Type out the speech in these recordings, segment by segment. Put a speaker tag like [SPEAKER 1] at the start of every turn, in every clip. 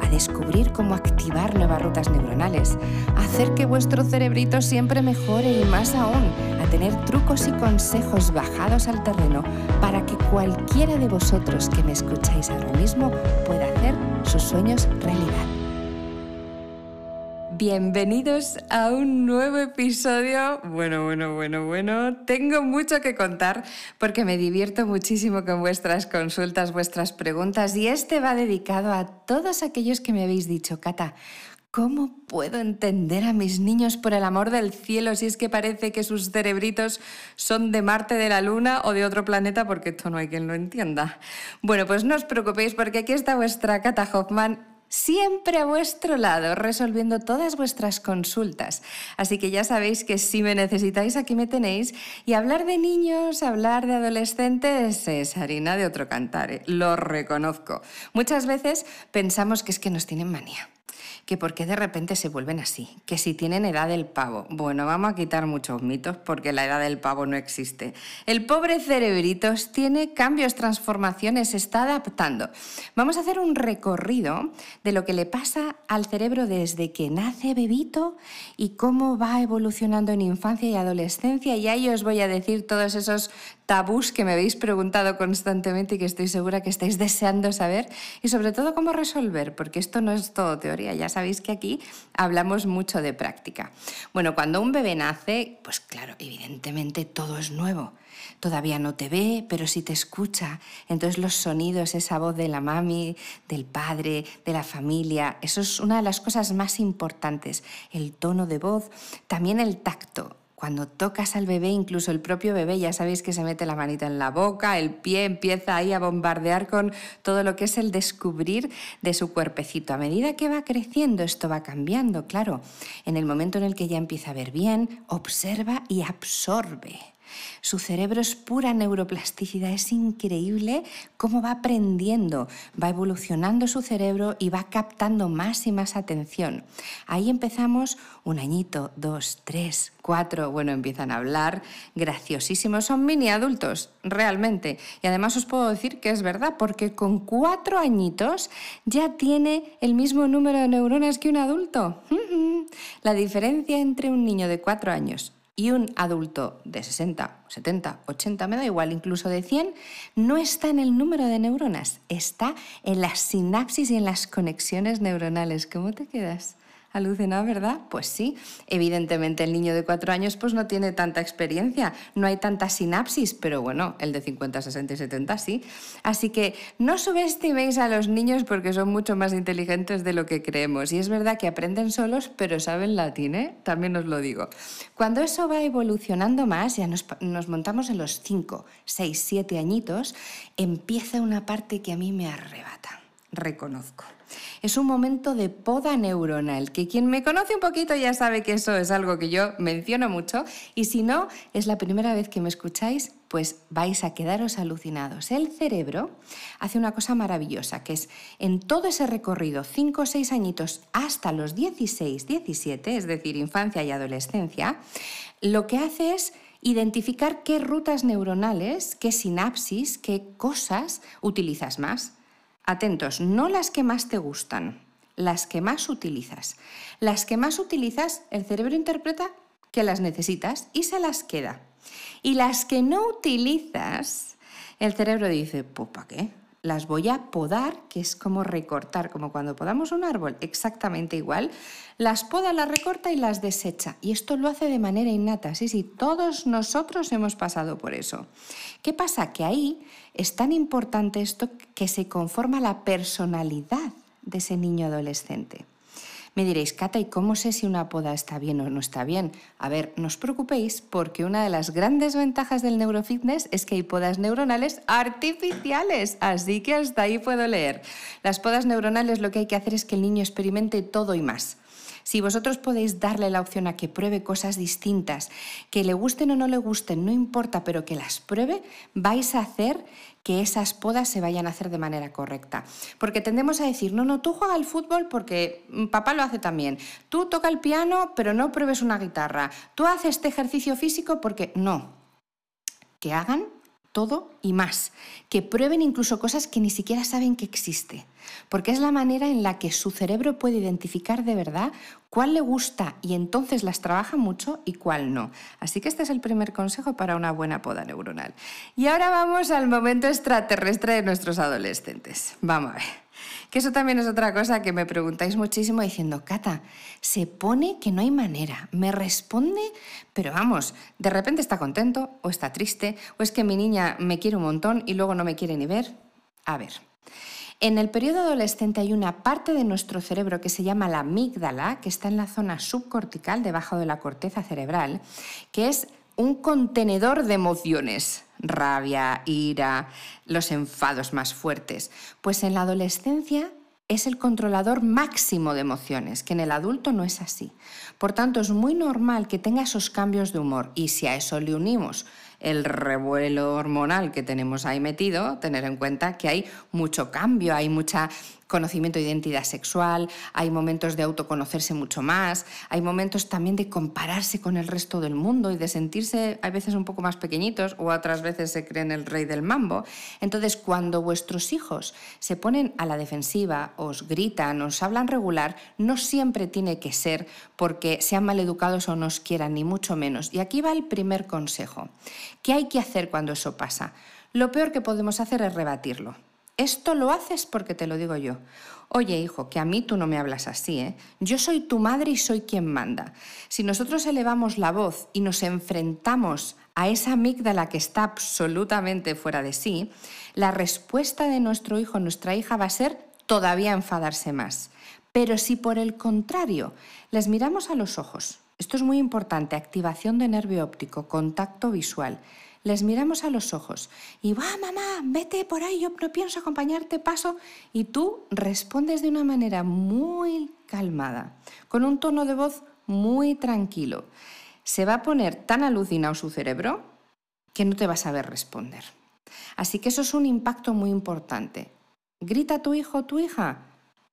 [SPEAKER 1] a descubrir cómo activar nuevas rutas neuronales, a hacer que vuestro cerebrito siempre mejore y más aún, a tener trucos y consejos bajados al terreno para que cualquiera de vosotros que me escucháis ahora mismo pueda hacer sus sueños realidad. Bienvenidos a un nuevo episodio. Bueno, bueno, bueno, bueno. Tengo mucho que contar porque me divierto muchísimo con vuestras consultas, vuestras preguntas y este va dedicado a todos aquellos que me habéis dicho, Cata, ¿Cómo puedo entender a mis niños por el amor del cielo si es que parece que sus cerebritos son de Marte, de la Luna o de otro planeta? Porque esto no hay quien lo entienda. Bueno, pues no os preocupéis porque aquí está vuestra Cata Hoffman siempre a vuestro lado, resolviendo todas vuestras consultas. Así que ya sabéis que si me necesitáis, aquí me tenéis. Y hablar de niños, hablar de adolescentes es harina de otro cantar, ¿eh? lo reconozco. Muchas veces pensamos que es que nos tienen manía que por qué de repente se vuelven así, que si tienen edad del pavo. Bueno, vamos a quitar muchos mitos porque la edad del pavo no existe. El pobre cerebritos tiene cambios, transformaciones, está adaptando. Vamos a hacer un recorrido de lo que le pasa al cerebro desde que nace bebito y cómo va evolucionando en infancia y adolescencia y ahí os voy a decir todos esos tabús que me habéis preguntado constantemente y que estoy segura que estáis deseando saber y sobre todo cómo resolver, porque esto no es todo teoría, ya sabéis que aquí hablamos mucho de práctica. Bueno, cuando un bebé nace, pues claro, evidentemente todo es nuevo. Todavía no te ve, pero sí te escucha. Entonces los sonidos, esa voz de la mami, del padre, de la familia, eso es una de las cosas más importantes. El tono de voz, también el tacto cuando tocas al bebé, incluso el propio bebé, ya sabéis que se mete la manita en la boca, el pie empieza ahí a bombardear con todo lo que es el descubrir de su cuerpecito. A medida que va creciendo, esto va cambiando, claro. En el momento en el que ya empieza a ver bien, observa y absorbe. Su cerebro es pura neuroplasticidad, es increíble cómo va aprendiendo, va evolucionando su cerebro y va captando más y más atención. Ahí empezamos un añito, dos, tres, cuatro, bueno, empiezan a hablar, graciosísimos, son mini adultos, realmente. Y además os puedo decir que es verdad, porque con cuatro añitos ya tiene el mismo número de neuronas que un adulto. La diferencia entre un niño de cuatro años y un adulto de 60, 70, 80, me da igual, incluso de 100, no está en el número de neuronas, está en las sinapsis y en las conexiones neuronales. ¿Cómo te quedas? Alucinado, ¿verdad? Pues sí, evidentemente el niño de cuatro años pues no tiene tanta experiencia, no hay tanta sinapsis, pero bueno, el de 50, 60 y 70 sí. Así que no subestiméis a los niños porque son mucho más inteligentes de lo que creemos. Y es verdad que aprenden solos, pero saben latín, ¿eh? También os lo digo. Cuando eso va evolucionando más, ya nos, nos montamos en los 5, 6, 7 añitos, empieza una parte que a mí me arrebata, reconozco. Es un momento de poda neuronal, que quien me conoce un poquito ya sabe que eso es algo que yo menciono mucho y si no, es la primera vez que me escucháis, pues vais a quedaros alucinados. El cerebro hace una cosa maravillosa, que es en todo ese recorrido, 5 o 6 añitos hasta los 16, 17, es decir, infancia y adolescencia, lo que hace es identificar qué rutas neuronales, qué sinapsis, qué cosas utilizas más. Atentos, no las que más te gustan, las que más utilizas. Las que más utilizas, el cerebro interpreta que las necesitas y se las queda. Y las que no utilizas, el cerebro dice, pues ¿para qué? Las voy a podar, que es como recortar, como cuando podamos un árbol, exactamente igual. Las poda, las recorta y las desecha. Y esto lo hace de manera innata. Sí, sí, todos nosotros hemos pasado por eso. ¿Qué pasa? Que ahí es tan importante esto que se conforma la personalidad de ese niño adolescente. Me diréis, Cata, ¿y cómo sé si una poda está bien o no está bien? A ver, no os preocupéis porque una de las grandes ventajas del neurofitness es que hay podas neuronales artificiales, así que hasta ahí puedo leer. Las podas neuronales lo que hay que hacer es que el niño experimente todo y más. Si vosotros podéis darle la opción a que pruebe cosas distintas, que le gusten o no le gusten, no importa, pero que las pruebe, vais a hacer que esas podas se vayan a hacer de manera correcta. Porque tendemos a decir, no, no, tú juega al fútbol porque papá lo hace también. Tú toca el piano, pero no pruebes una guitarra. Tú haces este ejercicio físico porque no. Que hagan todo y más, que prueben incluso cosas que ni siquiera saben que existe, porque es la manera en la que su cerebro puede identificar de verdad cuál le gusta y entonces las trabaja mucho y cuál no. Así que este es el primer consejo para una buena poda neuronal. Y ahora vamos al momento extraterrestre de nuestros adolescentes. Vamos a ver. Que eso también es otra cosa que me preguntáis muchísimo diciendo, Cata, se pone que no hay manera, me responde, pero vamos, de repente está contento o está triste, o es que mi niña me quiere un montón y luego no me quiere ni ver. A ver, en el periodo adolescente hay una parte de nuestro cerebro que se llama la amígdala, que está en la zona subcortical, debajo de la corteza cerebral, que es un contenedor de emociones, rabia, ira, los enfados más fuertes. Pues en la adolescencia es el controlador máximo de emociones, que en el adulto no es así. Por tanto, es muy normal que tenga esos cambios de humor y si a eso le unimos el revuelo hormonal que tenemos ahí metido, tener en cuenta que hay mucho cambio, hay mucha conocimiento de identidad sexual, hay momentos de autoconocerse mucho más, hay momentos también de compararse con el resto del mundo y de sentirse a veces un poco más pequeñitos o otras veces se creen el rey del mambo. Entonces, cuando vuestros hijos se ponen a la defensiva, os gritan, os hablan regular, no siempre tiene que ser porque sean maleducados o nos quieran, ni mucho menos. Y aquí va el primer consejo. ¿Qué hay que hacer cuando eso pasa? Lo peor que podemos hacer es rebatirlo. Esto lo haces porque te lo digo yo. Oye, hijo, que a mí tú no me hablas así, ¿eh? Yo soy tu madre y soy quien manda. Si nosotros elevamos la voz y nos enfrentamos a esa amígdala que está absolutamente fuera de sí, la respuesta de nuestro hijo, nuestra hija, va a ser todavía enfadarse más. Pero si por el contrario les miramos a los ojos, esto es muy importante, activación de nervio óptico, contacto visual, les miramos a los ojos y va, mamá, vete por ahí, yo no pienso acompañarte, paso. Y tú respondes de una manera muy calmada, con un tono de voz muy tranquilo. Se va a poner tan alucinado su cerebro que no te vas a ver responder. Así que eso es un impacto muy importante. ¿Grita tu hijo o tu hija?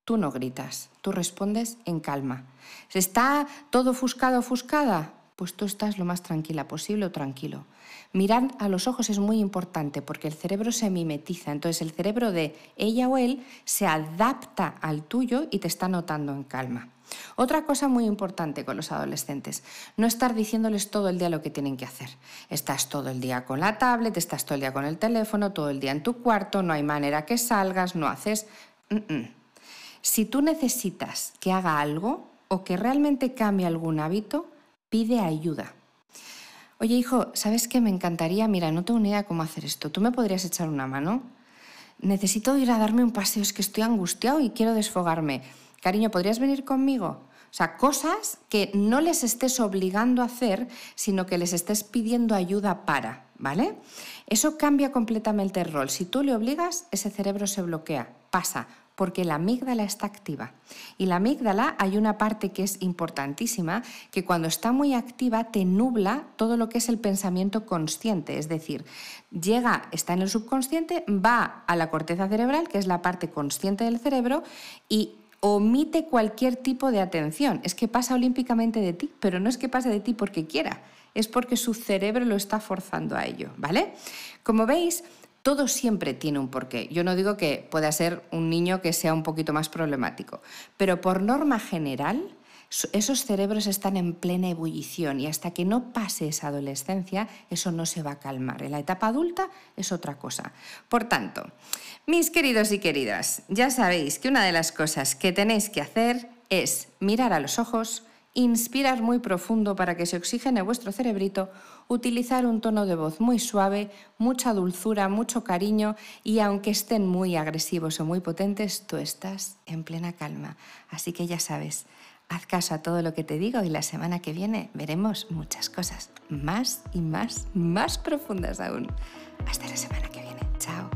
[SPEAKER 1] Tú no gritas, tú respondes en calma. ¿Se está todo ofuscado, ofuscada? Pues tú estás lo más tranquila posible o tranquilo. Mirar a los ojos es muy importante porque el cerebro se mimetiza, entonces el cerebro de ella o él se adapta al tuyo y te está notando en calma. Otra cosa muy importante con los adolescentes, no estar diciéndoles todo el día lo que tienen que hacer. Estás todo el día con la tablet, estás todo el día con el teléfono, todo el día en tu cuarto, no hay manera que salgas, no haces... Si tú necesitas que haga algo o que realmente cambie algún hábito, pide ayuda. Oye, hijo, ¿sabes qué? Me encantaría, mira, no tengo ni idea cómo hacer esto. ¿Tú me podrías echar una mano? Necesito ir a darme un paseo, es que estoy angustiado y quiero desfogarme. Cariño, ¿podrías venir conmigo? O sea, cosas que no les estés obligando a hacer, sino que les estés pidiendo ayuda para, ¿vale? Eso cambia completamente el rol. Si tú le obligas, ese cerebro se bloquea, pasa, porque la amígdala está activa. Y la amígdala hay una parte que es importantísima, que cuando está muy activa te nubla todo lo que es el pensamiento consciente, es decir, llega, está en el subconsciente, va a la corteza cerebral, que es la parte consciente del cerebro, y omite cualquier tipo de atención. Es que pasa olímpicamente de ti, pero no es que pase de ti porque quiera, es porque su cerebro lo está forzando a ello, ¿vale? Como veis, todo siempre tiene un porqué. Yo no digo que pueda ser un niño que sea un poquito más problemático, pero por norma general, esos cerebros están en plena ebullición y hasta que no pase esa adolescencia, eso no se va a calmar. En la etapa adulta es otra cosa. Por tanto, mis queridos y queridas, ya sabéis que una de las cosas que tenéis que hacer es mirar a los ojos, inspirar muy profundo para que se oxigene vuestro cerebrito, utilizar un tono de voz muy suave, mucha dulzura, mucho cariño y aunque estén muy agresivos o muy potentes, tú estás en plena calma. Así que ya sabes, haz caso a todo lo que te digo y la semana que viene veremos muchas cosas más y más, más profundas aún. Hasta la semana que viene. Chao.